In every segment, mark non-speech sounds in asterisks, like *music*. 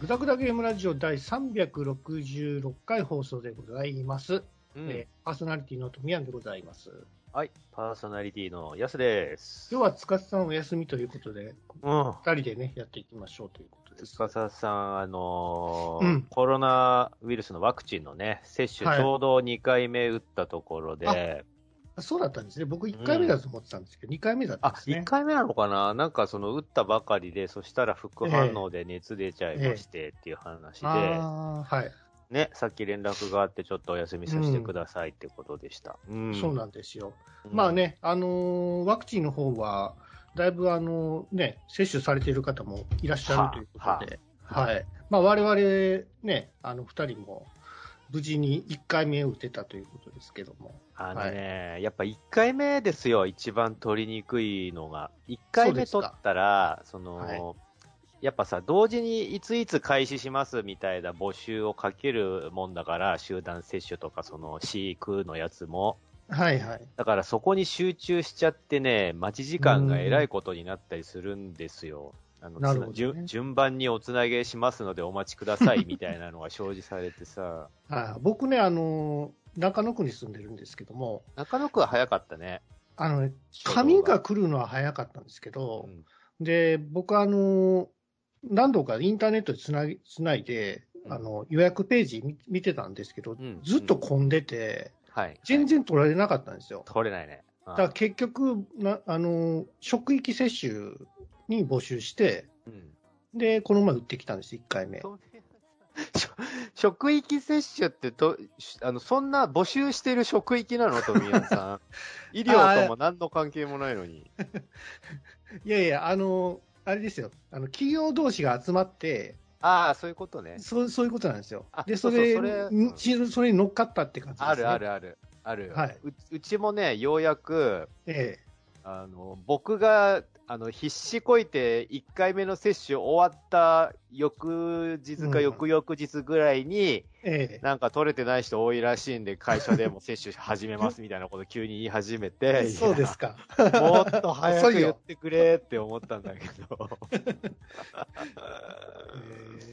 グダグダゲームラジオ第366回放送でございます。うんえーパーソナリティの富山でございます。はい、パーソナリティのヤスです。今日は塚さんお休みということで、うん。二人でね、やっていきましょうということです。司さん、あのーうんコロナウイルスのワクチンのね、接種はいちょうど2回目打ったところで、そうだったんですね。僕1回目だと思ってたんですけど、2回目だったあんですね1。回目なのかな？なんかその打ったばかりで、そしたら副反応で熱出ちゃいましてっていう話で、ああ、はい、ね、さっき連絡があってちょっとお休みさせてくださいってことでした。うんそうなんですよ。うんまあね、あのーワクチンの方は、だいぶあのね、接種されている方もいらっしゃるということで、はい。まあ我々ね、あの二人も無事に1回目を打てたということですけども。あのね、やっぱ1回目ですよ、一番取りにくいのが。1回目取ったら、その、はいやっぱさ、同時にいついつ開始しますみたいな募集をかけるもんだから、集団接種とか、その、飼育のやつも。はいはい。だからそこに集中しちゃってね、待ち時間がえらいことになったりするんですよ。あのなるほどね順順番におつなげしますのでお待ちくださいみたいなのが表示されてさ、*laughs* はい、僕ね、あのー中野区に住んでるんですけども、中野区は早かったね。あのね、紙が来るのは早かったんですけうど、んで、僕あのー何度かインターネットでつなぎつないで、うんあの、予約ページ見見てたんですけど、んずっと混んでて、はい。全然取られなかったんですよ。取れないね。だから結局、なあのー職域接種に募集して、うんで、この前打ってきたんです、1回目。*laughs* 職域接種ってと、しあの、そんな募集してる職域なの？富山さん。*laughs* 医療とも何の関係もないのに。*laughs* いやいや、あのーあれですよ、あの企業同士が集まって、ああ、そういうことね。そうそういうことなんですよあ。で、それそれにしそれに乗っかったって感じです、ね。あるあ。るある。ある、はいううちもね、ようやく、えあの、僕が、あの、必死こいて1回目の接種終わった翌日かうん翌々日ぐらいに、え、えなんか取れてない人多いらしいんで、会社でも接種始めますみたいなこと急に言い始めえ。て、*laughs* そうですか。もっと早く遅いよ言ってくれって思ったんだけど。え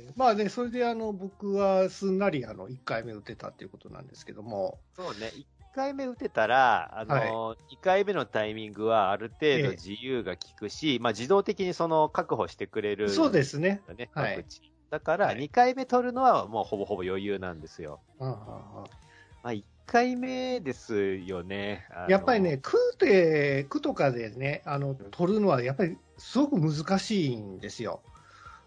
ーまあね、それであの僕はすんなりあの1回目打てたっていうことなんですけども、そうね、1回目打てたら、あの、2回目のタイミングはある程度自由が利くし、まあ自動的にその確保してくれる。そうですね。はい。だから、はい2回目取るのはもうほぼほぼ余裕なんですよ。あああまあ1回目ですよね。やっぱりね、、区で、区とかでね、あの取るのはやっぱりすごく難しいんですよ。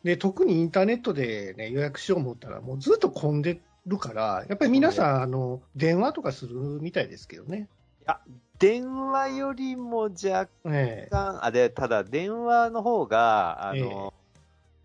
で、特にインターネットで、ね、予約しよう思ったら、もうずっと混んでるから、やっぱり皆さん、あの電話とかするみたいですけどね。電話よりも若ええ。干、あ、で、ただ電話の方が、あの、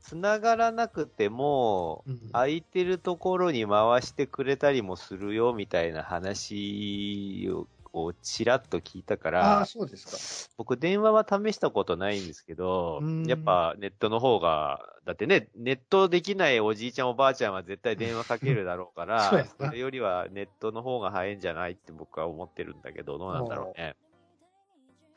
繋がらなくても、うん。空いてるところに回してくれたりもするよみたいな話ををちらっと聞いたかあらあ、、そうですか。僕電話は試したことないんですけどうん、やっぱネットの方が、だってね、ネットできないおじいちゃんおばあちゃんは絶対電話かけるだろうから、なそれよりはネットの方が早いんじゃないって僕は思ってるんだけど、どうなんだろうね。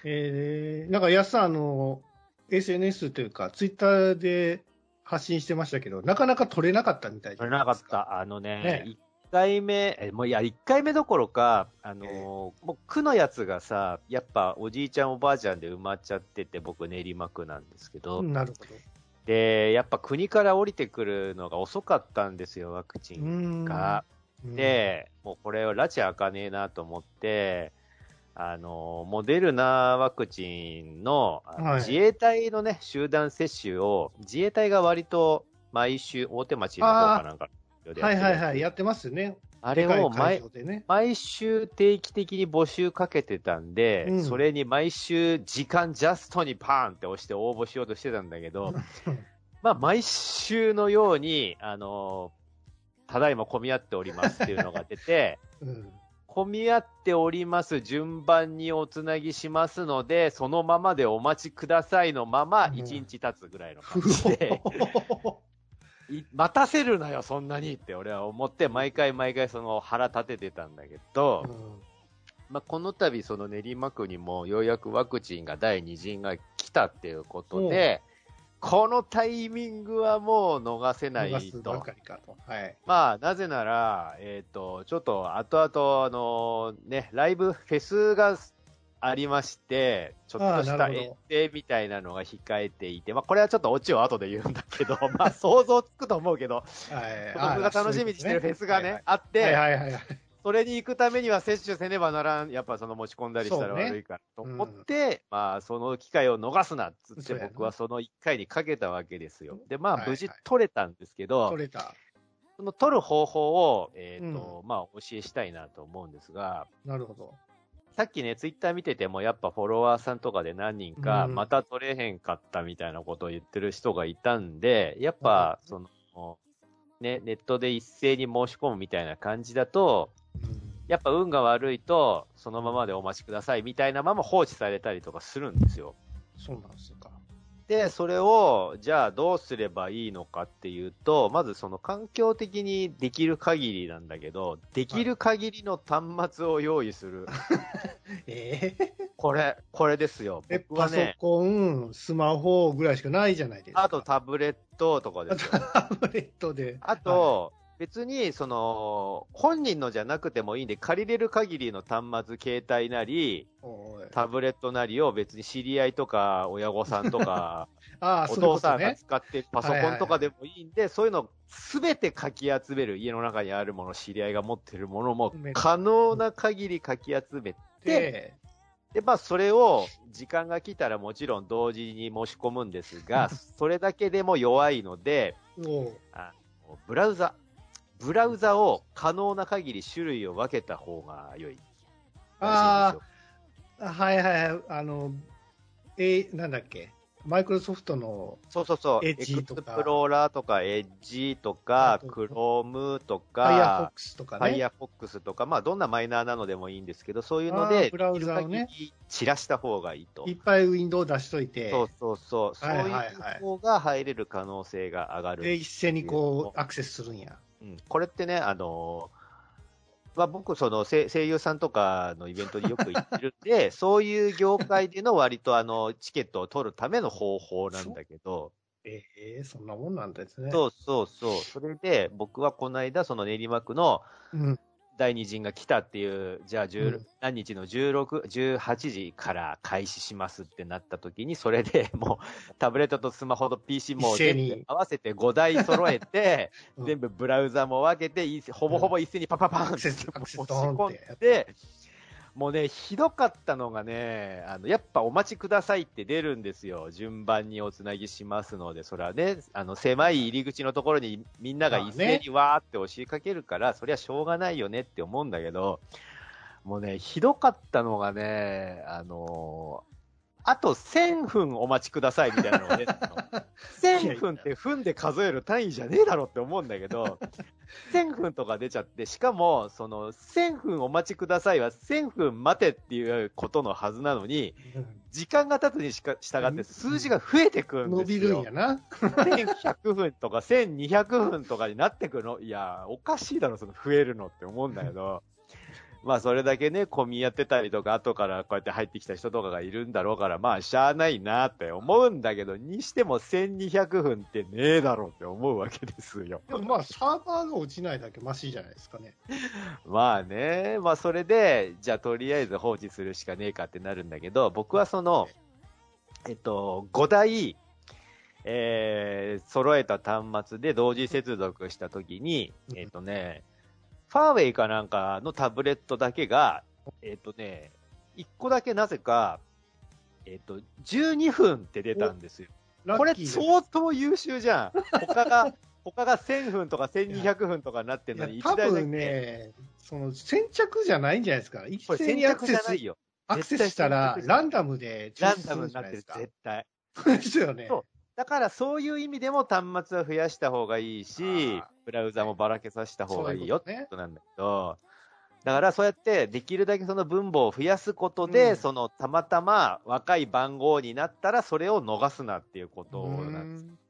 えー、なんか安さん、あの、SNS というか、ツイッターで発信してましたけど、なかなか取れなかったみたいじゃ取れなかっないですか。た。あのねね、1回目、え、もういや、1回目どころか、あのーええ。もう区のやつがさ、やっぱおじいちゃんおばあちゃんで埋まっちゃってて、僕練馬区なんですけど、うんなるほど。で、やっぱ国から降りてくるのが遅かったんですよ、ワクチうンんが。うん。で、もうこれは拉致開かねえなと思って、あの、モデルナワクチンのあのはい。自衛隊のね、集団接種を、自衛隊が割と毎週、大手町の方かなんかではいはいはい、やってますよね。あれを毎ね。毎週定期的に募集かけてたんで、うん。それに毎週時間ジャストにパーンって押して応募しようとしてたんだけど、*laughs* まあ毎週のように、あのただいま混み合っておりますっていうのが出て、*laughs* うん。混み合っております。順番におつなぎしますので、そのままでお待ちくださいのまま、うん。1日経つぐらいの感じで、い待たせるなよ、そんなにって俺は思って、毎回毎回その腹立ててたんだけど、まあ、この度その練馬区にもようやくワクチンが第2陣が来たっていうことで、このタイミングはもう逃せないとと。はい。まあ、なぜなら、えっ、と、ちょっと後々、あのね、ライブフェスがありまして、ちょっとした遠征みたいなのが控えていて、まあ、これはちょっとオチを後で言うんだけど、*laughs* まあ、想像つくと思うけど、はい。僕が楽しみにしてるフェスがね、あっはいて、はいはいはい。それに行くためには接種せねばならん、やっぱその持ち込んだりしたら悪いからと思って、まあその機会を逃すなっつって僕はその1回にかけたわけですよ。で、まあはいはい無事取れたんですけど、取れた。その取る方法を、えっ、と、まあお教えしたいなと思うんですが、なるほど。さっきね、ツイッター見ててもやっぱフォロワーさんとかで何人か、うんまた取れへんかったみたいなことを言ってる人がいたんで、やっなぱ、その、ね、ネットで一斉に申し込むみたいな感じだと、やっぱ運が悪いと、そのままでお待ちくださいみたいなまま放置されたりとかするんですよ。そうなんですか。で、それを、じゃあどうすればいいのかっていうと、まずその環境的にできる限りなんだけど、できる限りの端末を用意する。*laughs* ええこれ、これですよ。え、パソコン、スマホぐらいしかないじゃないですか。あとタブレットとかあですタブレットで。あと、別に、その、本人のじゃなくてもいいんで、借りれる限りの端末、携帯なり、タブレットなりを別に知り合いとか親御さんとか、*laughs* ああ、お父さんが。使ってるパソコンとかでもいいんで、そういうのすべてかき集める、家の中にあるもの、知り合いが持ってるものもめ可能な限りかき集めて、で、で、まあそれを時間が来たらもちろん同時に申し込むんですが、*laughs* それだけでも弱いので、あのブラウザ、ブラウザを可能な限り種類を分けた方が良い。ああ、はいはいはい。あの、え、なんだっけ？マイクロソフトの、そうそうそう。エエクスッジとかプローラーとか、エッジとかクロームと Firefox とかか、ね。Firefox とか、まあどんなマイナーなのでもいいんですけど、そういうのあで、ーブラウザをね散らした方がいいとい。っぱいウィンドウ出しといて、そうそうそう。そういう方が入れる可能性が上がる。で、一斉にこう、アクセスするんや。うん、これってね、あのーまあ、僕、その声声優さんとかのイベントによく行ってるんで、*laughs* そういう業界での割とあのチケットを取るための方法なんだけど、ええそんなもんなんですね。そうそうそう、それで僕はこの間、その練馬区のうん。第二陣が来たっていう、じゃあ10、うん。何日の16、18時から開始しますってなった時に、それで *laughs* もうタブレットとスマホと PC も合わせて5台揃えて、*laughs* うん。全部ブラウザも分けて、いほぼほぼ一斉にパパパンって押し込んってで、もうね、ひどかったのがね、あの、やっぱお待ちくださいって出るんですよ。順番におつなぎしますので、それはね、あの、狭い入り口のところにみんなが一斉にわーって押しかけるから、そりゃしょうがないよねって思うんだけど、もうね、ひどかったのがね、あのーあと1000分お待ちくださいみたいなのが出たの。*laughs* 1000分って分で数える単位じゃねえだろって思うんだけど、*laughs* 1000分とか出ちゃって、しかも、その、1000分お待ちくださいは1000分待てっていうことのはずなのに、時間が経つにしか従って数字が増えてくるん伸ですよ。びるんやな。1100分とか1200分とかになってくるの？いや、おかしいだろ、その増えるのって思うんだけど。まあ、それだけね、混みやってたりとか、後からこうやって入ってきた人とかがいるんだろうから、まあ、しゃあないなって思うんだけど、にしても1200分ってねえだろうって思うわけですよ。でもまあ、サーバーが落ちないだけマシじゃないですかね。*laughs* まあね、まあそれで、じゃあとりあえず放置するしかねえかってなるんだけど、僕はその、えっと、5台、えー、揃えた端末で同時接続したときに、うんえっとね、ファーウェイかなんかのタブレットだけが、えっとね、1個だけなぜか、えっと、12分って出たんですよ。これ相当優秀じゃん。他が、*laughs* 他が1000分とか1200分とかなってんのに、多1台だけ。分ね、その先着じゃないんじゃないですか。一斉にアクセスよ。アクセスしたらランダムで抽出するランダムになってる。絶対。*laughs* ですよね。だからそういう意味でも端末は増やした方がいいしブラウザもばらけさせた方がいいよってこことなんだけど、だからそうやってできるだけその分母を増やすことで、うんそのたまたま若い番号になったらそれを逃すなっていうことなんです。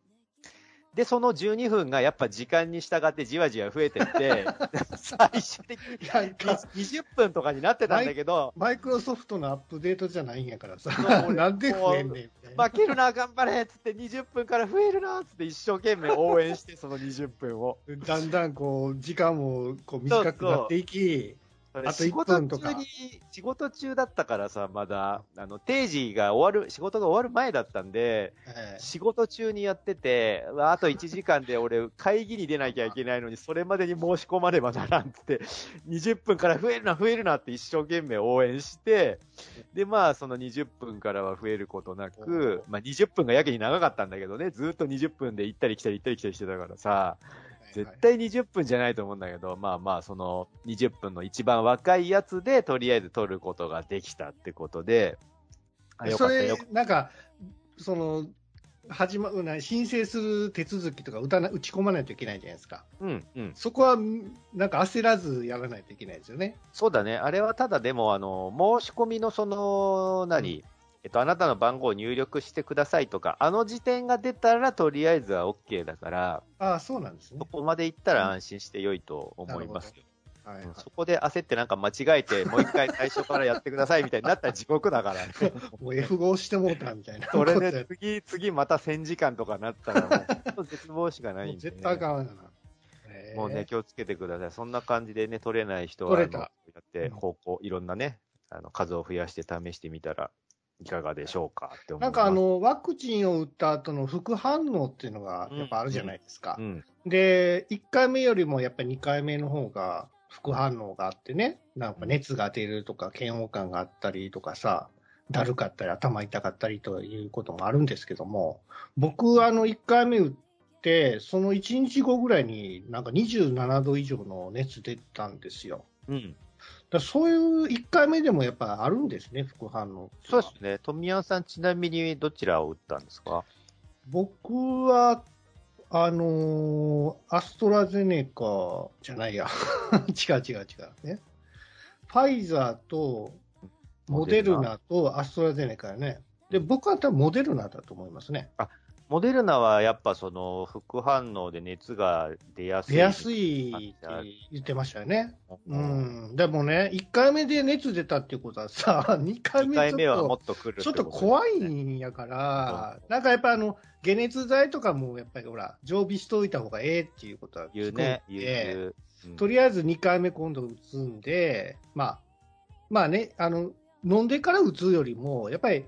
で、その12分がやっぱ時間に従ってじわじわ増えてって、*laughs* 最終的にいやいや20分とかになってたんだけど、マイクロソフトのアップデートじゃないんやからさ *laughs* なんで増えんねん。*laughs* 負けるな、頑張れっつって20分から増えるなっつって一生懸命応援して、その20分を。*laughs* だんだんこう、時間もこう短くなっていき、仕事中に、仕事中だったからさ、まだ、あの、定時が終わる、仕事が終わる前だったんで、え仕事中にやってて、あと1時間で俺、会議に出なきゃいけないのに、それまでに申し込まねばならんって、20分から増えるな、増えるなって一生懸命応援して、で、まあ、その20分からは増えることなく、まあ、20分がやけに長かったんだけどね、ずっと20分で行ったり来たり行ったり来たりしてたからさ、え絶対20分じゃないと思うんだけど、まあまあ、その20分の一番若いやつで、とりあえず取ることができたってことで、それなんか、その、始まな申請する手続きとか打たな打ち込まないといけないじゃないですか。た。うん、うん。そこは、なんか焦らずやらないといけないですよね。そうだね。あれはただでも、あの、申し込みのその、何、えっと、あなたの番号を入力してくださいとか、あの時点が出たら、とりあえずは OK だから、ああ、そうなんですねそ。こまで行ったら安心して良いと思いますよ。はいはいうんそこで焦ってなんか間違えて、もう一回最初からやってくださいみたいになったら地獄だからね。*laughs* もう F5 押してもうたみたいな。それで次、次また1000時間とかなったら絶望しかないんで、もう絶対あかんわな。へえもうね、気をつけてください。そんな感じでね、取れない人は、取れたあのやって方向、いろんなね、あの、数を増やして試してみたらいかがでしょうかって思。なんかあ、の、ワクチンを打った後の副反応っていうのがやっぱあるじゃないですかう。ん。で、1回目よりもやっぱり2回目の方が副反応があってね、なんか熱が出るとか嫌悪感があったりとかさ、だるかったり頭痛かったりということもあるんですけども、僕、あの、1回目打って、その1日後ぐらいになんか27度以上の熱出たんですよ。うん。だそういう1回目でもやっぱあるんですね、副反応そうですね。富山さん、ちなみにどちらを打ったんですか？僕は、あのーアストラゼネカじゃないや。*laughs* 違う違う違う。ね。ファイザーと、モデルナとアストラゼネカやね。で、僕は多分モデルナだと思いますね。モデルナはやっぱその副反応で熱が出やすい。出やすいって言ってましたよね。うん。でもね、1回目で熱出たっていうことはさ、*laughs* 2回2目ち回目はょっと、もっと来るちょっと怖いんやから、なんかやっぱあの、解熱剤とかもやっぱりほら、常備しといた方がええっていうことは言うね。言う聞くんで言う。うんとりあえず2回目今度打つんで、まあ、まあね、あの、飲んでから打つよりも、やっぱり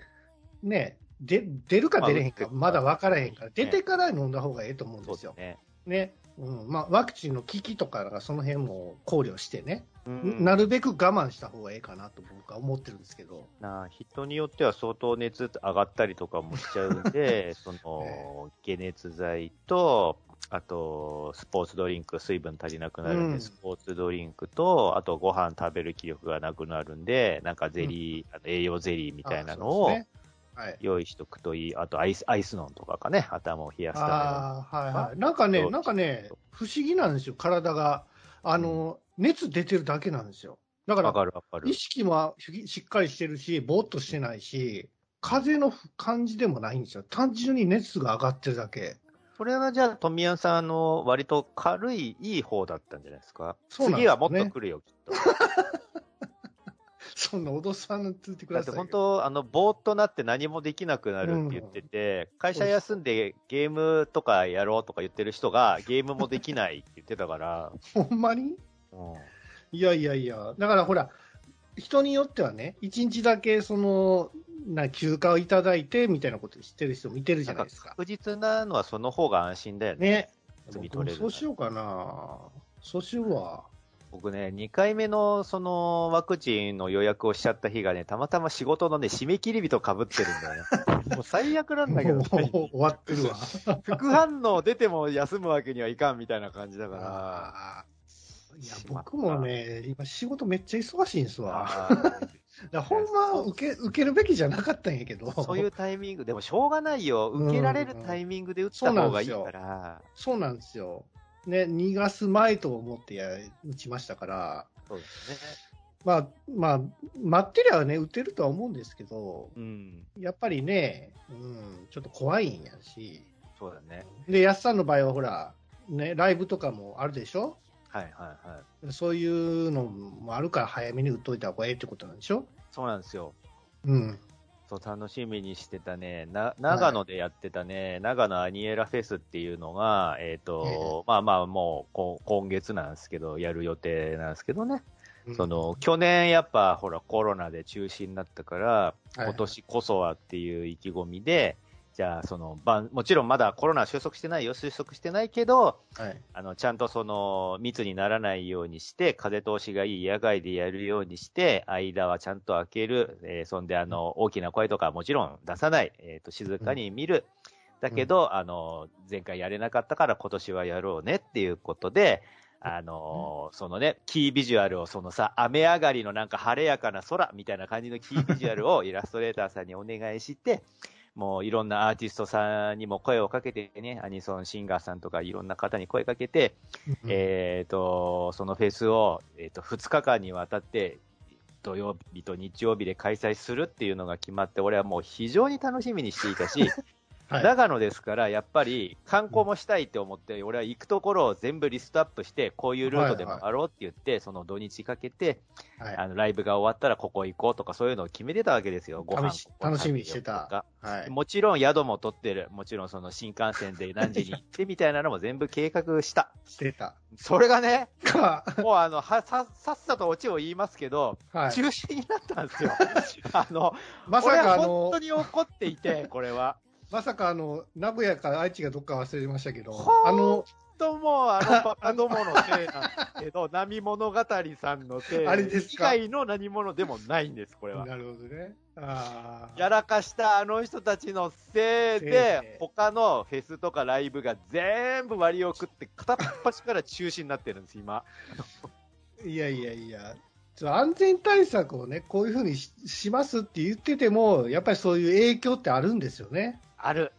ね、で出るか出れへんか、まだ分からへんから、ね出てから飲んだ方がええと思うんですよ。ね。ね。うん。まあ、ワクチンの効きとかがその辺も考慮してね、うんなるべく我慢した方がええかなと僕は思ってるんですけど。なあ人によっては相当熱上がったりとかもしちゃうんで、*laughs* その、解熱剤と、あと、スポーツドリンク、水分足りなくなるんで、うんスポーツドリンクと、あとご飯食べる気力がなくなるんで、なんかゼリー、あの栄養ゼリーみたいなのを。用意しとくといい。あとアイス、アイスノンとかかね、頭を冷やすたああ、はいはい。なんかね、そうなんかね、不思議なんですよ、体が。あの、熱出てるだけなんですよ。だから、かかる意。識もしっかりしてるし、ぼーっとしてないし、風邪の感じでもないんですよ。単純に熱が上がってるだけ。これはじゃあ、富谷さん、あの、割と軽い、いい方だったんじゃないですか？そうなんですね次はもっと来るよ、きっと。そんな脅さんついてくだってださいよ。本当、あの、ぼーっとなって何もできなくなるって言ってて、会社休んでゲームとかやろうとか言ってる人が、ゲームもできないって言ってたから、ほんまに？うんいやいやいや、だからほら、人によってはね、一日だけその、な休暇をいただいてみたいなことしてる人見てるじゃないですか。確実なのはその方が安心だよね。ね。そうしようかな。そうしようわ。僕ね、2回目のそのワクチンの予約をしちゃった日がね、たまたま仕事のね、締め切り日と被ってるんだよね。*laughs* もう最悪なんだけど、もう終わってるわ。副反応出ても休むわけにはいかんみたいな感じだから。いや僕もね、今仕事めっちゃ忙しいんですわ。だほんま受け、受けるべきじゃなかったんやけど。そういうタイミング、でもしょうがないよ。受けられるタイミングで打った方がいいから。そうなんですよ。ね、逃がす前と思ってや打ちましたから、そうですね。まあ、まあ、待ってりゃね、打てるとは思うんですけど、うん。やっぱりね、うん、ちょっと怖いんやし、そうだね。で、安さんの場合はほら、ね、ライブとかもあるでしょ？はいはいはい。そういうのもあるから早めに打っといた方がええってことなんでしょ？そうなんですよ。うん。そう、楽しみにしてたね、な、長野でやってたね、長野アニエラフェスっていうのが、えっ、と、まあまあもうこ、今月なんですけど、やる予定なんですけどね。その、去年やっぱほらコロナで中止になったから、はい。今年こそはっていう意気込みで、じゃあその、ばんもちろんまだコロナは収束してないよ、収束してないけど、はい。あの、ちゃんとその、密にならないようにして、風通しがいい野外でやるようにして、間はちゃんと開ける、えーそんで、あの、大きな声とかはもちろん出さない、えっ、と、静かに見る。だけど、あの、前回やれなかったから今年はやろうねっていうことで、あのそのね、キービジュアルをそのさ、雨上がりのなんか晴れやかな空みたいな感じのキービジュアルをイラストレーターさんにお願いして、もういろんなアーティストさんにも声をかけてね、アニソンシンガーさんとかいろんな方に声かけて、えっ、と、そのフェスを、えっ、と、2日間にわたって、土曜日と日曜日で開催するっていうのが決まって、俺はもう非常に楽しみにしていたし、*laughs* はい。長野ですから、やっぱり観光もしたいって思って、俺は行くところを全部リストアップして、こういうルートで回ろうって言って、その土日かけて、はいあのライブが終わったらここ行こうとか、そういうのを決めてたわけですよ、ご飯楽しみにしてたはい。もちろん宿も取ってる。もちろんその新幹線で何時に行ってみたいなのも全部計画した。してた。それがね、か、もうあの、は、さ、さっさとオチを言いますけど、はい。中止になったんですよ。*laughs* あの、まさか本当、に怒っていて、これは。まさかあの、名古屋か愛知かどっか忘れましたけど、あの、ともうあのバカどものせいなんですけど、*laughs* 波物語さんのせいあれです以か外の何者でもないんです、これは。なるほどね。ああ。やらかしたあの人たちのせいせいでで、他のフェスとかライブが全部割り送って、片っ端から中止になってるんです、今。いやいやいや、ちょ安全対策をね、こういうふうにししますって言ってても、やっぱりそういう影響ってあるんですよね。ある。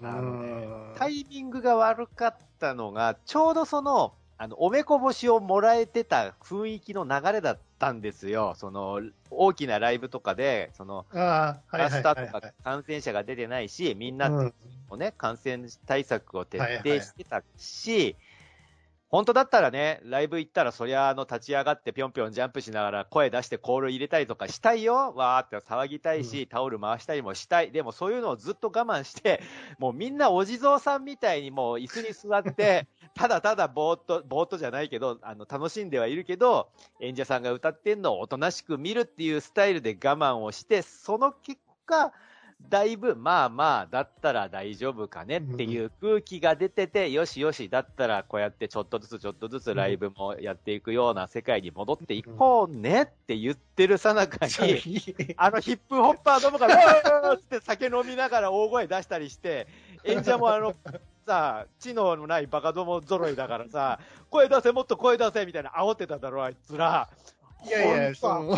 うあのねんタイミングが悪かったのが、ちょうどその、あの、おめこぼしをもらえてた雰囲気の流れだったんですよ。その、大きなライブとかで、その、ラスターとかはい。感染者が出てないし、みんなうんもね、感染対策を徹底してたし、本当だったらね、ライブ行ったらそりゃあの立ち上がってぴょんぴょんジャンプしながら声出してコール入れたりとかしたいよ。わーって騒ぎたいし、タオル回したりもしたい。でもそういうのをずっと我慢して、もうみんなお地蔵さんみたいにもう椅子に座って、*laughs* ただただぼーっと、ぼーっとじゃないけど、あの、楽しんではいるけど、演者さんが歌ってんのをおとなしく見るっていうスタイルで我慢をして、その結果、だいぶ、まあまあ、だったら大丈夫かねっていう空気が出てて、よしよし、だったらこうやってちょっとずつちょっとずつライブもやっていくような世界に戻っていこうねって言ってるさなかに、*laughs* *laughs* あのヒップホッパーどもが、うわーって酒飲みながら大声出したりして、演者もあの、*laughs* さ、知能のないバカども揃いだからさ、声出せ、もっと声出せみたいな煽ってただろ、あいつら。いやいや、その、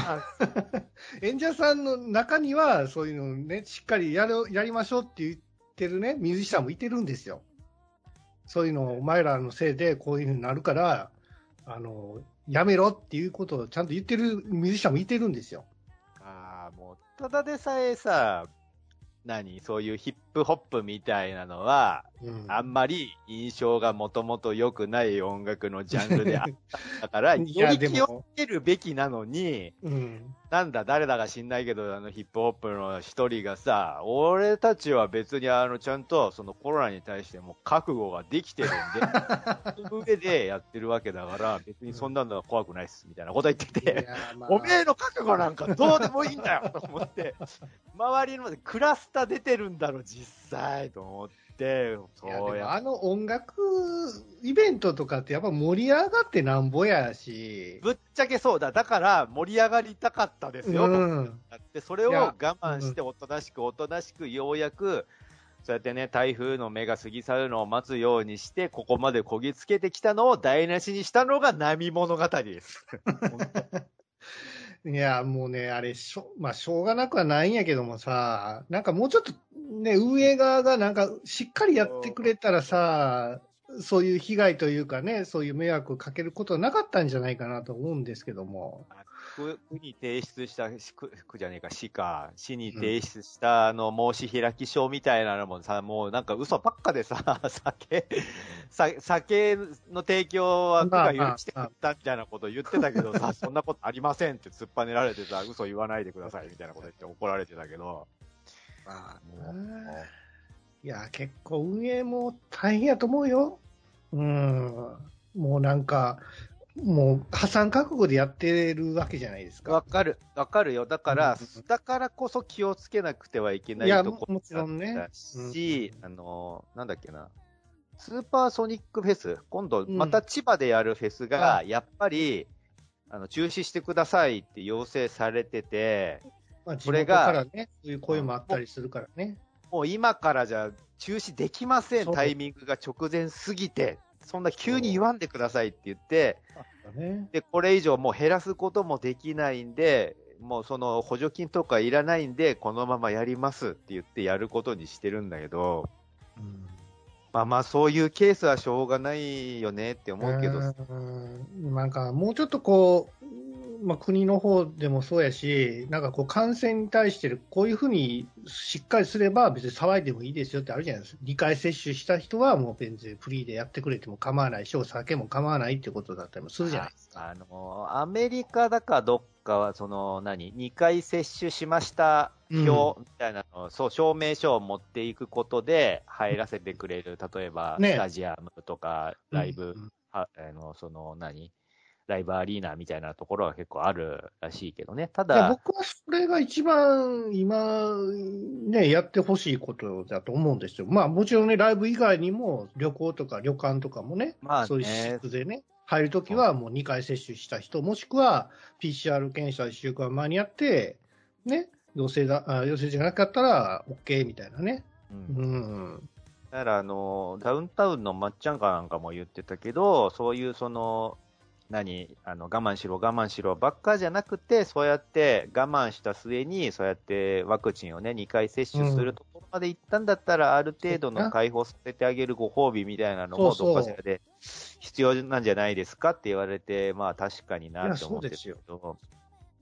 演者さんの中には、そういうのね、しっかりやるやりましょうって言ってるね、ミュージシャンもいてるんですよ。そういうの、お前らのせいでこういうふうになるから、あの、やめろっていうことをちゃんと言ってるミュージシャンもいてるんですよ。ああ、もう、ただでさえさ、何そういうヒップホップみたいなのは、うん。あんまり印象がもともと良くない音楽のジャンルであったから、よいやり気をつけるべきなのに、うん。なんだ、誰だか知んないけど、あのヒップホップの一人がさ、俺たちは別にあの、ちゃんとそのコロナに対しても覚悟ができてるんで、その上でやってるわけだから、別にそんなのは怖くないっす、みたいなこと言っていて、やまあ。おめえの覚悟なんかどうでもいいんだよと思って、周りのクラスター出てるんだろ、実際と思って、そいややあの音楽イベントとかってやっぱ盛り上がってなんぼやし、ぶっちゃけそうだ。だから盛り上がりたかったですよ、うん、だってそれを我慢しておとなしくおとなしくようやく、そうやってね、台風の目が過ぎ去るのを待つようにして、ここまでこぎつけてきたのを台無しにしたのが波物語です。*laughs* いや、もうね、あれしょ、まあ、しょうがなくはないんやけどもさ、なんかもうちょっとね、運営側がなんかしっかりやってくれたらさ、そういう被害というかね、そういう迷惑をかけることはなかったんじゃないかなと思うんですけども。区区に提出した、区区じゃねえか、市か、市に提出した、あの、申し開き書みたいなのもさ、もうなんか嘘ばっかでさ、*laughs* 酒、さ酒の提供は区が許してくれたみたいなこと言ってたけどさ、そんなことありませんって突っぱねられてさ、嘘言わないでくださいみたいなこと言って怒られてたけど、まあもういや、結構運営も大変やと思うよ。うん。もうなんか、もう破産覚悟でやってるわけじゃないですか。わかる、わかるよ。だから、うんだからこそ気をつけなくてはいけないところもちろんあの、なんだっけな。スーパーソニックフェス、今度また千葉でやるフェスが、はやっぱり、あの、中止してくださいって要請されてて、まあ、地これが元からね、そういう声もあったりするからね。もう今からじゃ中止できません、タイミングが直前すぎて、そんな急に言わんでくださいって言って、ね。で、これ以上もう減らすこともできないんで、もうその補助金とかいらないんで、このままやりますって言ってやることにしてるんだけど、うん。まあまあそういうケースはしょうがないよねって思うけど、うん。なんかもうちょっとこう、まあ、国の方でもそうやし、なんかこう感染に対してこういうふうにしっかりすれば別に騒いでもいいですよってあるじゃないですか。2回接種した人はもう全然フリーでやってくれても構わない。し、お酒も構わないってことだったりもするじゃないですか。あの、アメリカだかどっかは、その、何、2回接種しました表みたいなのを、そう、証明書を持っていくことで入らせてくれる、例えば、ね。スタジアムとか、ライブ、うん。はあの、その、何ライブアリーナみたいなところは結構あるらしいけどね。ただ、僕はそれが一番今、ね、やってほしいことだと思うんですよ。まあもちろんね、ライブ以外にも旅行とか旅館とかもね、まあねそういう施設でね、入るときはもう2回接種した人、もしくは PCR 検査1週間前にやって、ね、陽性だ、あ陽性じゃなかったら OK みたいなね。うんうん。だから、あの、ダウンタウンのまっちゃんかなんかも言ってたけど、そういうその、何、あの、我慢しろ、我慢しろばっかじゃなくて、そうやって我慢した末に、そうやってワクチンをね、2回接種するところまで行ったんだったら、ある程度の解放させてあげるご褒美みたいなのも、どっかしらで必要なんじゃないですかって言われて、まあ確かになって思ってるいやけど、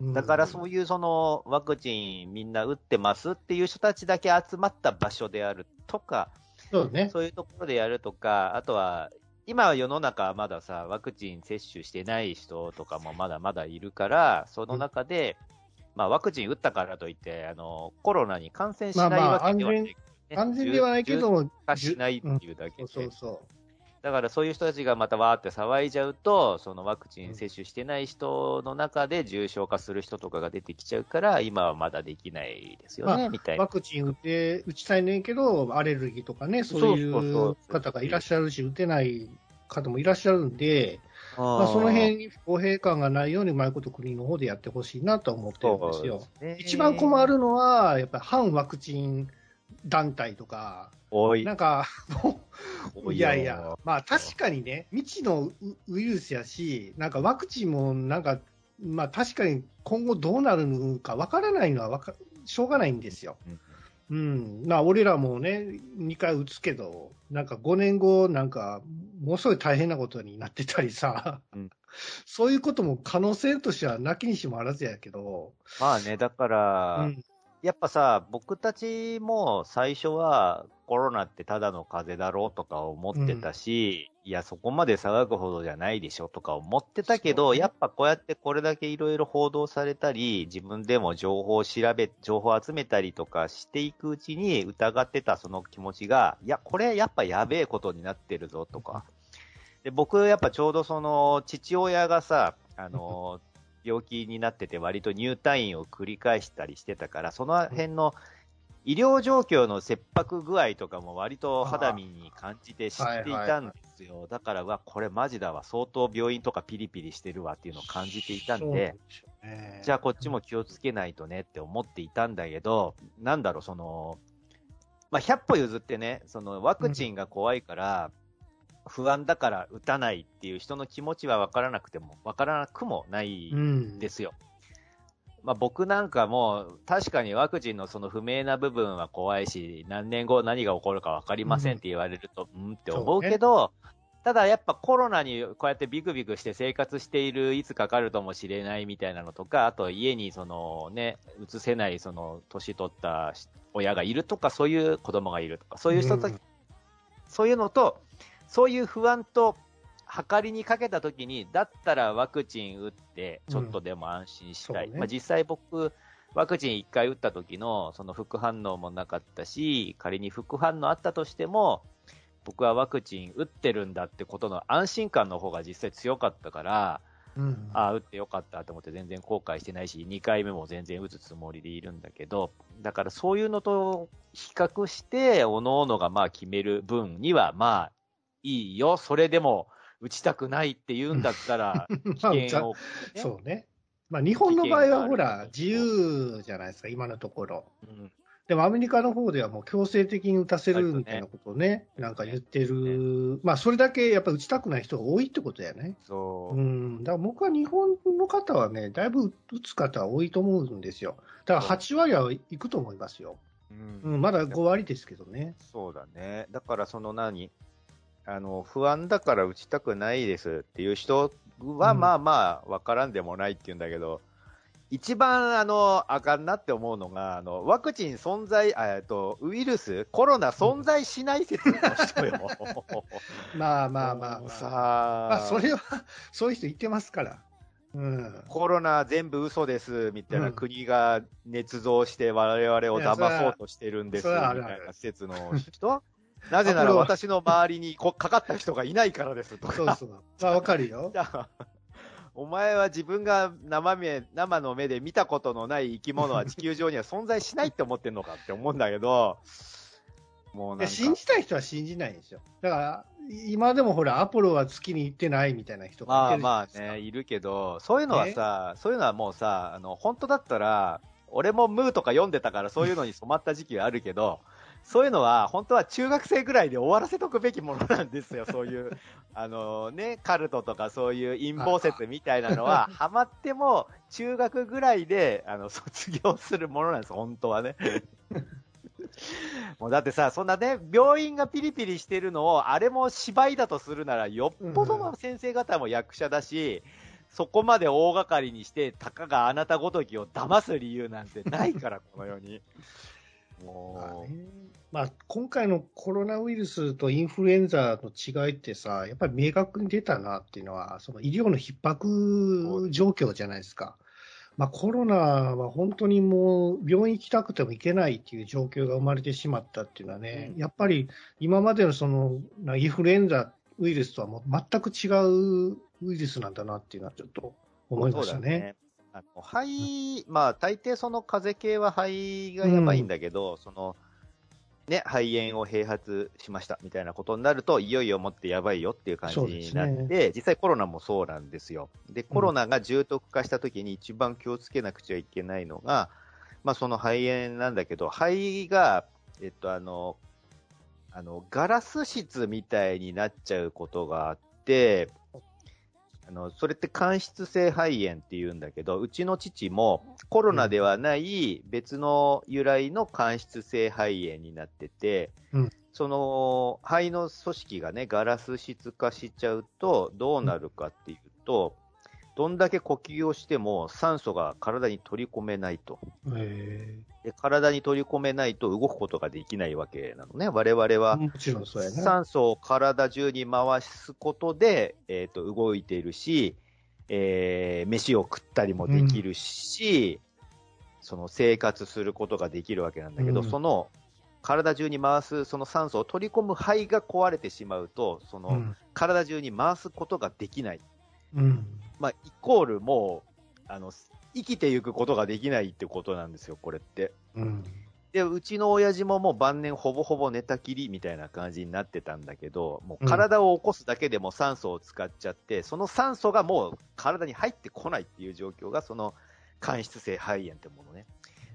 うん。だからそういうそのワクチンみんな打ってますっていう人たちだけ集まった場所であるとか、そうね。そういうところでやるとか、あとは、今は世の中はまださ、ワクチン接種してない人とかもまだまだいるから、その中で、まあワクチン打ったからといって、あの、コロナに感染しないまあまあわけではない、ね安全ではないけど化しないっていうだけで、そうそうそだからそういう人たちがまたわーって騒いじゃうと、そのワクチン接種してない人の中で重症化する人とかが出てきちゃうから、今はまだできないですよね、まあみたいな。ワクチン打って、打ちたいねんけど、アレルギーとかね、そういそう方がいらっしゃるし、打てない方もいらっしゃるんで、ままあ、その辺に不公平感がないように、うまいこと国の方でやってほしいなと思ってるんですよ。一番困るのは、やっぱり反ワクチン団体とか、なんか、いやいや、まあ確かにね、未知のウウイルスやし、なんかワクチンもなんか、まあ確かに今後どうなるのかわからないのはわかしょうがないんですよ。うん。まあ俺らもね、2回打つけど、なんか5年後、なんか、ものすごい大変なことになってたりさ、うん。そういうことも可能性としてはなきにしもあらずやけど、まあね、だから、うんやっぱさ、僕たちも最初はコロナってただの風邪だろうとか思ってたし、いや、そこまで騒ぐほどじゃないでしょとか思ってたけど、やっぱこうやってこれだけいろいろ報道されたり、自分でも情報を調べ、情報を集めたりとかしていくうちに疑ってたその気持ちが、いや、これやっぱやべえことになってるぞとか。で、僕やっぱちょうどその父親がさ、あの、病気になってて割と入退院を繰り返したりしてたから、その辺の医療状況の切迫具合とかも割と肌身に感じて知っていたんですよ。だから、うわ、これマジだわ。相当病院とかピリピリしてるわっていうのを感じていたんで、じゃあこっちも気をつけないとねって思っていたんだけど、なんだろう、その、まあ、100歩譲ってね、そのワクチンが怖いから、不安だから打たないっていう人の気持ちは分からなくても、分からなくもないうんですよ。まあ、僕なんかも確かにワクチンのその不明な部分は怖いし、何年後何が起こるか分かりませんって言われると、うん、って思うけど、ただやっぱコロナにこうやってビクビクして生活している、いつかかるともしれないみたいなのとか、あと家にそのね、移せないその年取った親がいるとか、そういう子供がいるとか、そういう人たち、うん。そういうのと、そういう不安と、測りにかけたときに、だったらワクチン打って、ちょっとでも安心したい。うん。ね。まあ、実際僕、ワクチン1回打った時のその副反応もなかったし、仮に副反応あったとしても、僕はワクチン打ってるんだってことの安心感の方が実際強かったから、うん。ああ、打ってよかったと思って全然後悔してないし、2回目も全然打つつもりでいるんだけど、だからそういうのと比較して、各々がまあ決める分には、まあ、いいよ、それでも打ちたくないって言うんだったら、*laughs* まあ危険を、ねそうね。まあ、日本の場合はほら、自由じゃないですか、今のところ。うんでもアメリカの方ではもう強制的に打たせるみたいなことをね、なんか言ってる、まあそれだけやっぱり打ちたくない人が多いってことだよね。そうう、ん、だから僕は日本の方はね、だいぶ打つ方は多いと思うんですよ。だから8割はいくと思いますよ。うんうん、まだ5割ですけどね。そうだね。だからその何？あの、不安だから打ちたくないですっていう人は、うんまあまあ、わからんでもないって言うんだけど、一番あの、あかんなって思うのが、あの、ワクチン存在、あえっと、ウイルス、コロナ存在しない説の人よ。*laughs* まあまあまあまあ。さまあそれは、そういう人言ってますから。うん。コロナ全部嘘ですみたいな、うん国が捏造して我々を騙そうとしてるんですみたいな説の人なぜなら私の周りにこかかった人がいないからですとか。そうそう。まあわかるよ *laughs* お前は自分が生目生の目で見たことのない生き物は *laughs* 地球上には存在しないって思ってんのかって思うんだけど、もうなん信じたい人は信じないんですよ。だから、今でもほら、アポロは月に行ってないみたいな人がいてるまあまあ。ね、いるけど、そういうのはさ、そういうのはもうさ、あの、本当だったら、俺もムーとか読んでたからそういうのに染まった時期があるけど、そういうのは本当は中学生ぐらいで終わらせとくべきものなんですよ、*laughs* そういう、あのね、カルトとかそういう陰謀説みたいなのは、ハマっても中学ぐらいで、あの、卒業するものなんです、本当はね。*laughs* もうだってさ、そんなね、病院がピリピリしてるのを、あれも芝居だとするなら、よっぽどの先生方も役者だし、そこまで大掛かりにして、たかがあなたごときを騙す理由なんてないから、この世に。まあもねまあ、今回のコロナウイルスとインフルエンザの違いってさ、やっぱり明確に出たなっていうのは、その医療の逼迫状況じゃないですか。まあ、コロナは本当にもう病院行きたくても行けないっていう状況が生まれてしまったっていうのはね、うんやっぱり今までのそのなインフルエンザウイルスとはもう全く違うウイルスなんだなっていうのはちょっと思いましたね。あの肺、まあ、大抵その風邪系は肺がやばいんだけど、その、ね、肺炎を併発しましたみたいなことになると、いよいよもってやばいよっていう感じになって、ね。実際コロナもそうなんですよ。で、コロナが重篤化した時に一番気をつけなくちゃいけないのが、まあ、その肺炎なんだけど、肺が、えっと、あの、あの、ガラス質みたいになっちゃうことがあって、あの、それって間質性肺炎って言うんだけど、うちの父もコロナではない別の由来の間質性肺炎になってて、うん。その肺の組織がね、ガラス質化しちゃうとどうなるかっていうと、どんだけ呼吸をしても酸素が体に取り込めないと。へで体に取り込めないと動くことができないわけなのね。我々はね。酸素を体中に回すことで、えっ、と、動いているし、えー飯を食ったりもできるし、その生活することができるわけなんだけど、うんその体中に回すその酸素を取り込む肺が壊れてしまうと、その、うん体中に回すことができない。うんまあ、イコールもう、あの、生きていくことができないってことなんですよ、これって。うんで、うちの親父ももう晩年ほぼほぼ寝たきりみたいな感じになってたんだけど、もう体を起こすだけでも酸素を使っちゃって、その酸素がもう体に入ってこないっていう状況が、その間質性肺炎ってものね。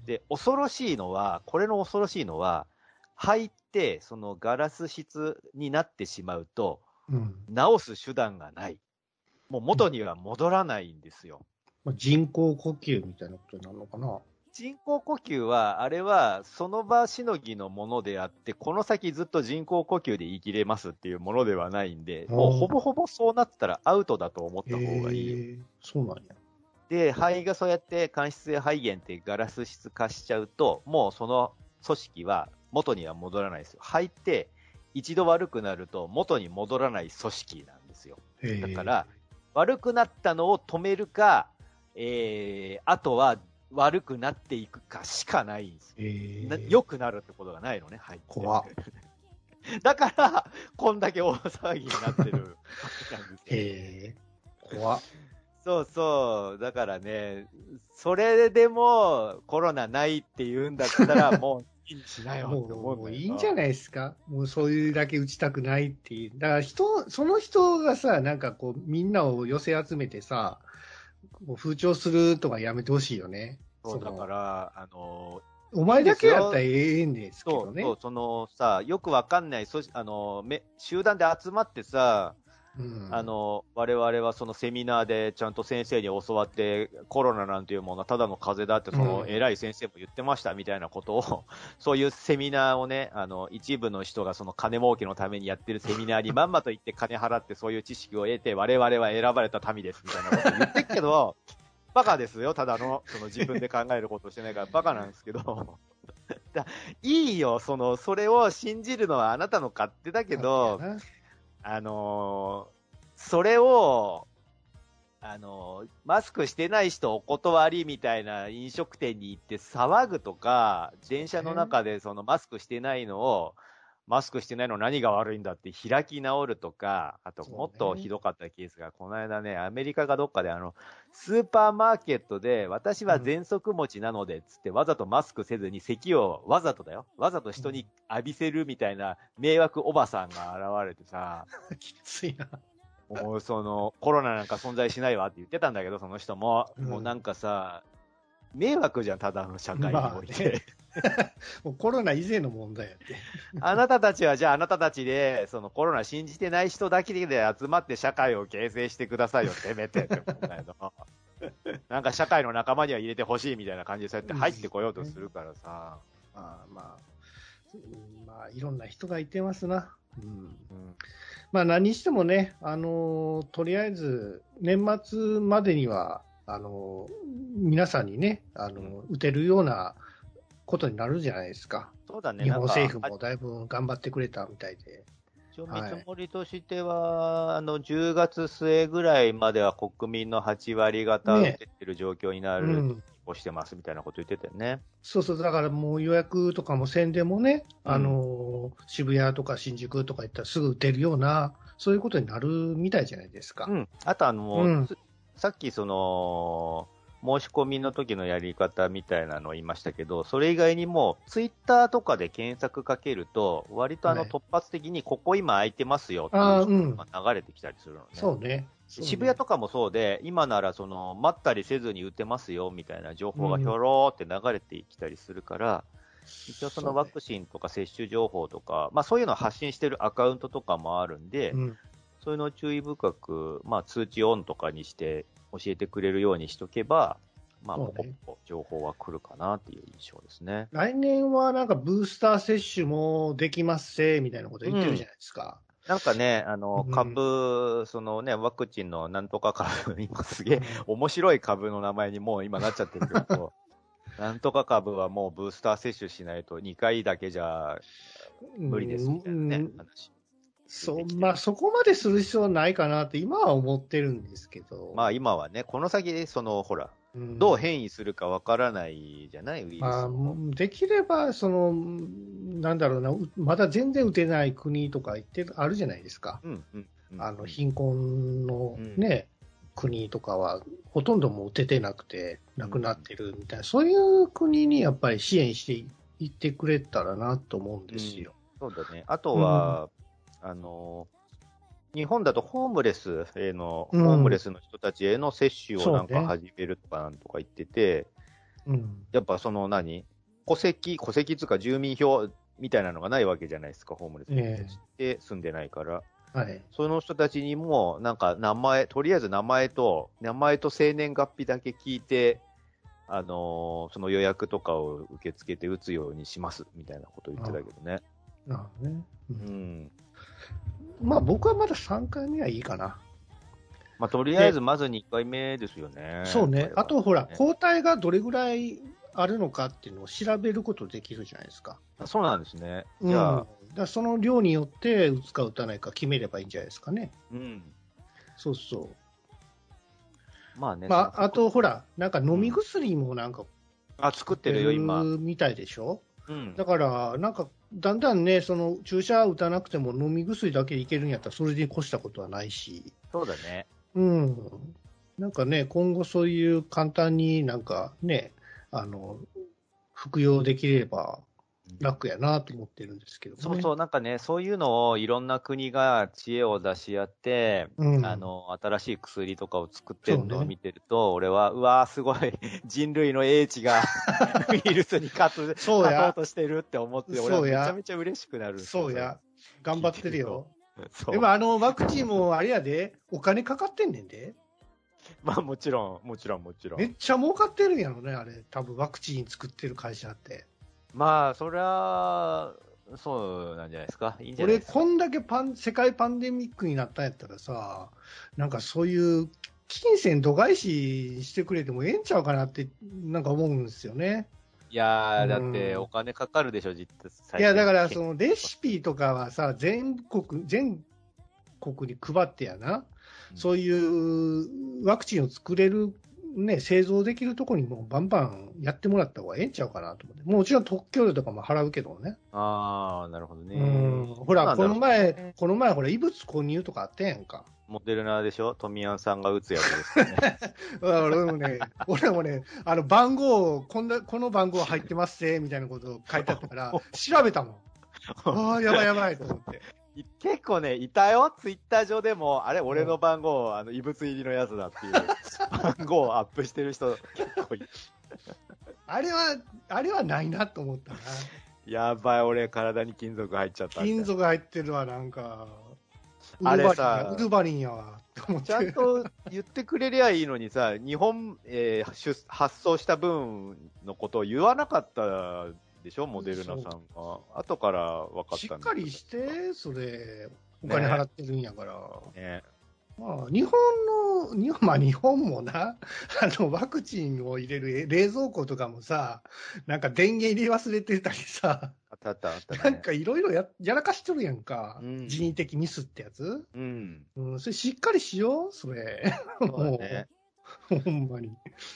で、恐ろしいのは、これの恐ろしいのは、肺ってそのガラス質になってしまうと、うん治す手段がない。もう元には戻らないんですよ。まあ人工呼吸みたいなことになるのかな。人工呼吸は、あれは、その場しのぎのものであって、この先ずっと人工呼吸で生きれますっていうものではないんで、もうほぼほぼそうなったらアウトだと思った方がいいそうなんや。で、肺がそうやって間質性肺炎ってガラス質化しちゃうと、もうその組織は元には戻らないですよ。肺って一度悪くなると元に戻らない組織なんですよ。だから、悪くなったのを止めるか、えー、あとは悪くなっていくかしかないんですよ。へーな良くなるってことがないのね、はい。怖っ *laughs* だから、こんだけ大騒ぎになってるわけなんですよ。*laughs* へえ、怖っ。そうそう。だからね、それでもコロナないって言うんだったら、もういいにしなよって思もうもううんだけどいいんじゃないですか？もうそういうだけ打ちたくないっていう。だから人、その人がさ、なんかこう、みんなを寄せ集めてさ、風潮するとかやめてほしいよね。そうだのから、あの、お前だけやったらええんですけどね。そうそう、そのさ、よくわかんない、そあの、め集団で集まってさ、うんあの、我々はそのセミナーでちゃんと先生に教わって、コロナなんていうものはただの風邪だって、そのうん。偉い先生も言ってましたみたいなことを、*laughs* そういうセミナーをね、あの、一部の人がその金儲けのためにやってるセミナーにまんまと言って金払ってそういう知識を得て、我々は選ばれた民ですみたいなことを言ってるけど、*laughs* バカですよ、ただの、その自分で考えることをしてないからバカなんですけど、*laughs* だいいよ、その、それを信じるのはあなたの勝手だけど、あのーそれを、あのーマスクしてない人お断りみたいな飲食店に行って騒ぐとか、電車の中でそのマスクしてないのを、マスクしてないの何が悪いんだって開き直るとか、あともっとひどかったケースが、この間ね、アメリカかどっかであの、スーパーマーケットで、私は喘息持ちなので、つってわざとマスクせずに咳をわざとだよ。わざと人に浴びせるみたいな迷惑おばさんが現れてさ、*laughs* きついな。もうその、コロナなんか存在しないわって言ってたんだけど、その人も。うんもうなんかさ、迷惑じゃん、ただの社会において。*laughs* もうコロナ以前の問題やって。あなたたちは、じゃああなたたちで、そのコロナ信じてない人だけで集まって社会を形成してくださいよ、せめてって思うんだけど。*laughs* なんか社会の仲間には入れてほしいみたいな感じでそうやって入ってこようとするからさ。まあまあ、うんまあ、いろんな人がいてますな。うん。うんまあ何にしてもね、あのーとりあえず年末までには、あのー皆さんにね、あのー打てるようなことになるじゃないですか。そうだね、日本政府もだいぶ頑張ってくれたみたいで。一応見はい積もりとしては、あの、10月末ぐらいまでは国民の8割方打ねててる状況になる、うん。をしてますみたいなこと言ってたよね。そうそう、だからもう予約とかも宣伝もね、うんあのー渋谷とか新宿とか行ったらすぐ打てるような、そういうことになるみたいじゃないですか。うん。あとあの、うんつさっきその、申し込みの時のやり方みたいなのを言いましたけど、それ以外にも、ツイッターとかで検索かけると、割とあのはい突発的にここ今空いてますよっていうのが流れてきたりするのね。そうね。渋谷とかもそうで、今ならその待ったりせずに打てますよみたいな情報がひょろーって流れてきたりするから、一応そのワクチンとか接種情報とか、まあそういうのを発信してるアカウントとかもあるんで、うんそういうのを注意深く、まあ通知オンとかにして教えてくれるようにしとけば、まあ、ポコポコ情報は来るかなっていう印象ですね。来年はなんかブースター接種もできますせ、みたいなこと言ってるじゃないですか。なんかね、あのうん、株、そのね、ワクチンのなんとか株、今すげえ面白い株の名前にもう今なっちゃってるけど、*laughs* なんとか株はもうブースター接種しないと2回だけじゃ無理ですみたいなね、うん話。そう、まあそこまでする必要はないかなって今は思ってるんですけど。まあ今はね、この先、その、ほら、うんどう変異するかわからないじゃない？ウイルスまあ、も。できれば、その、なんだろうな、うまだ全然打てない国とか言ってるあるじゃないですか。うん、うん。うんあの、貧困のうんね、国とかは、ほとんどもう打ててなくて、亡くなってるみたいな、そういう国にやっぱり支援していってくれたらなと思うんですよ。そうだね。あとは、あの、日本だとホームレスへの、うんホームレスの人たちへの接種をなんか始めるとかなんとか言ってて、うん。やっぱその何戸籍、戸籍つうか住民票みたいなのがないわけじゃないですか、ホームレスの人たちって住んでないから。はい。その人たちにも、なんか名前、とりあえず名前と、名前と生年月日だけ聞いて、あのーその予約とかを受け付けて打つようにします、みたいなこと言ってたけどね。なるほどね。ううんん。まあ僕はまだ3回目はいいかな。まあ、とりあえず、まず2回目ですよね。そうね。あとほら、ね抗体がどれぐらいあるのかっていうのを調べることできるじゃないですか。そうなんですね。うん、じゃあだ、からその量によって打つか打たないか決めればいいんじゃないですかね。うん。そうそう。まあね。まあ、あとほら、なんか飲み薬もなんかあ、作ってるよ、今。みたいでしょ？うん。だから、なんか、だんだんね、その注射打たなくても飲み薬だけでいけるんやったら、それで越したことはないし、そうだね。うん。なんかね、今後そういう簡単になんかね、あの、服用できれば楽やなと思ってるんですけどね。そうそう、なんかね、そういうのをいろんな国が知恵を出し合って、うんあの、新しい薬とかを作ってるのを見てると、俺は、うわーすごい、*laughs* 人類の英知が *laughs* ウイルスに勝つ、そうや勝とうとしてるって思って、俺はめちゃめちゃ嬉しくなるそうや。頑張ってるよ。そうでもあのワクチンもあれやで、お金かかってんねんで。*laughs* まあもちろん、もちろん、もちろん。めっちゃ儲かってるんやろね、あれ。多分ワクチン作ってる会社って。まあ、そりゃ、そうなんじゃないですか。いいんじゃない俺、ですか。こんだけパン世界パンデミックになったんやったらさ、なんかそういう金銭度外視してくれてもええんちゃうかなって、なんか思うんですよね。いやー、だうんってお金かかるでしょ、実際。いや、だからそのレシピとかはさ、全国、全国に配ってやな、うんそういうワクチンを作れる、ね、製造できるところにもうバンバンやってもらった方がええんちゃうかなと思って。もちろん特許料とかも払うけどね。ああ、なるほどね。うん。ほら、この前、この前、ほら、異物混入とかあったやんか。モデルナでしょ？富山さんが打つやつですよね。*laughs* 俺もね、俺もね、あの番号、こんな、この番号入ってますぜ、みたいなこと書いてあったから、*laughs* 調べたもん。ああ、やばいやばいと思って。い結構ね、いたよ、ツイッター上でも、あれ、俺の番号、あの、異物入りのやつだっていう *laughs* 番号をアップしてる人、結構いあれは、あれはないなと思ったな。やばい、俺、体に金属入っちゃった金属入ってるわ、なんか。あれさウルバリンやわ。ちゃんと言ってくれりゃいいのにさ、日本、えー出発送した分のことを言わなかったでしょ、モデルナさんが。後から分かったしっかりして、それ、お金払ってるんやから。ね。まあ、日本の、日本、まあ日本もな、*laughs* あの、ワクチンを入れる冷蔵庫とかもさ、なんか電源入れ忘れてたりさ、あったあったあったね。なんかいろいろややらかしとるやんか、うん人為的ミスってやつ。うん。うん、それしっかりしよう、それ。そうだね。もう、ほんまに。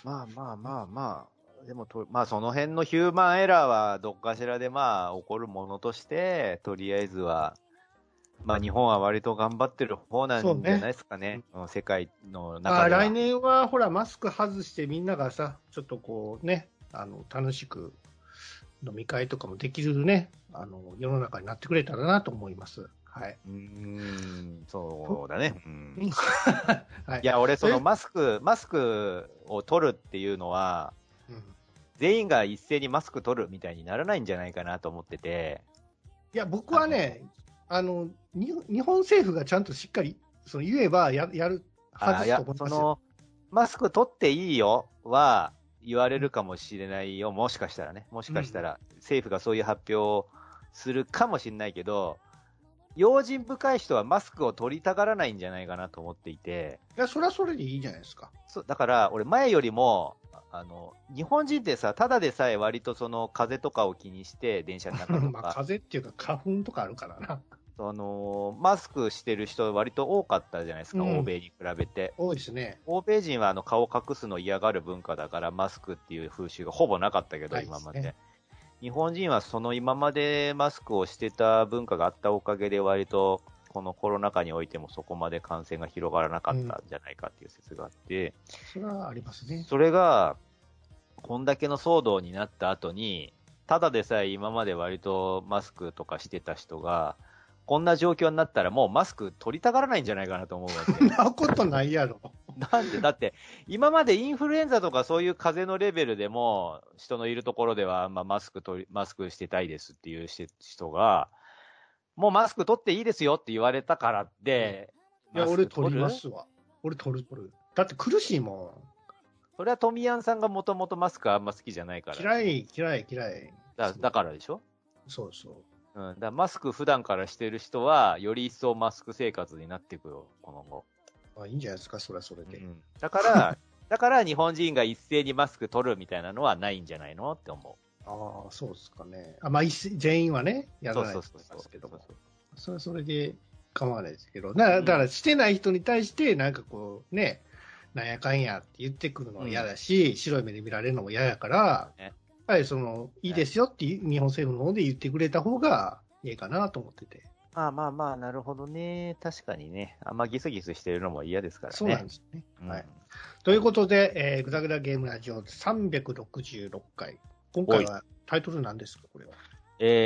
まあまあまあまあ、でもと、まあその辺のヒューマンエラーはどっかしらでまあ起こるものとして、とりあえずは、まあ日本は割と頑張ってる方なんじゃないですかね。うん世界のま中では。あ来年はほら、マスク外してみんながさ、ちょっとこうね、あの、楽しく飲み会とかもできるね、あの、世の中になってくれたらなと思います。はい。うーん、そうだね。うんはい。いや、俺、そのえ？マスク、マスクを取るっていうのは、うん全員が一斉にマスク取るみたいにならないんじゃないかなと思ってて、いや、僕はね、あの、に日本政府がちゃんとしっかり、その言えばややるはずあいやと思いますよ。その、マスク取っていいよは言われるかもしれないよ、もしかしたらね。もしかしたら、政府がそういう発表をするかもしれないけど、用心深い人はマスクを取りたがらないんじゃないかなと思っていて、いや、それはそれでいいじゃないですか。そうだから、俺、前よりも、あの、日本人ってさ、ただでさえ割とその風邪とかを気にして、電車の中と *laughs* まあ、か、風邪っていうか花粉とかあるからな。その、マスクしてる人割と多かったじゃないですか、うん欧米に比べて。多いですね。欧米人はあの顔を隠すの嫌がる文化だから、マスクっていう風習がほぼなかったけど、ね今まで。日本人はその今までマスクをしてた文化があったおかげで、割とこのコロナ禍においてもそこまで感染が広がらなかったんじゃないかっていう説があって、それはありますね。それが、こんだけの騒動になった後に、ただでさえ今まで割とマスクとかしてた人が、こんな状況になったらもうマスク取りたがらないんじゃないかなと思うわけ。*laughs* なことないやろ。なんで、だって、今までインフルエンザとかそういう風邪のレベルでも、人のいるところでは、まあ、マスク取り、マスクしてたいですっていうし人が、もうマスク取っていいですよって言われたからって、いや、俺取りますわ。俺取る取る。だって苦しいもそれは富山さんがもともとマスクあんま好きじゃないから。嫌い、嫌い、嫌い。だだからでしょ？そうそう。うん。だマスク普段からしてる人は、より一層マスク生活になっていくよ、この後。まあ、いいんじゃないですか、それはそれで。うん。だから、だから日本人が一斉にマスク取るみたいなのはないんじゃないの？って思ああ、そうですかね。あまあ、全員はね、う。やらないと思いそうそうそうますけども。それはそれで構わないですけど、だから、だからしてない人に対して、なんかこう、ね、なんやかんやって言ってくるのも嫌だし、白い目で見られるのも嫌やから、ねやっぱりその、いいですよって日本政府の方で言ってくれた方がいいかなと思ってて。まあまあまあ、なるほどね。確かにね。あんまギスギスしてるのも嫌ですからね。そうなんですね。うんはい。ということで、えー、グダグダゲームラジオ366回。今回はタイトルなんですか、これは？え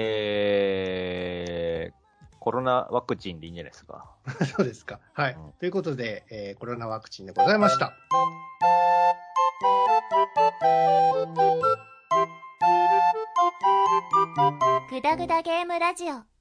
ー、コロナワクチンでいいんじゃないですか。*laughs* そうですか。はい。うんということで、えーコロナワクチンでございました。グダグダゲームラジオ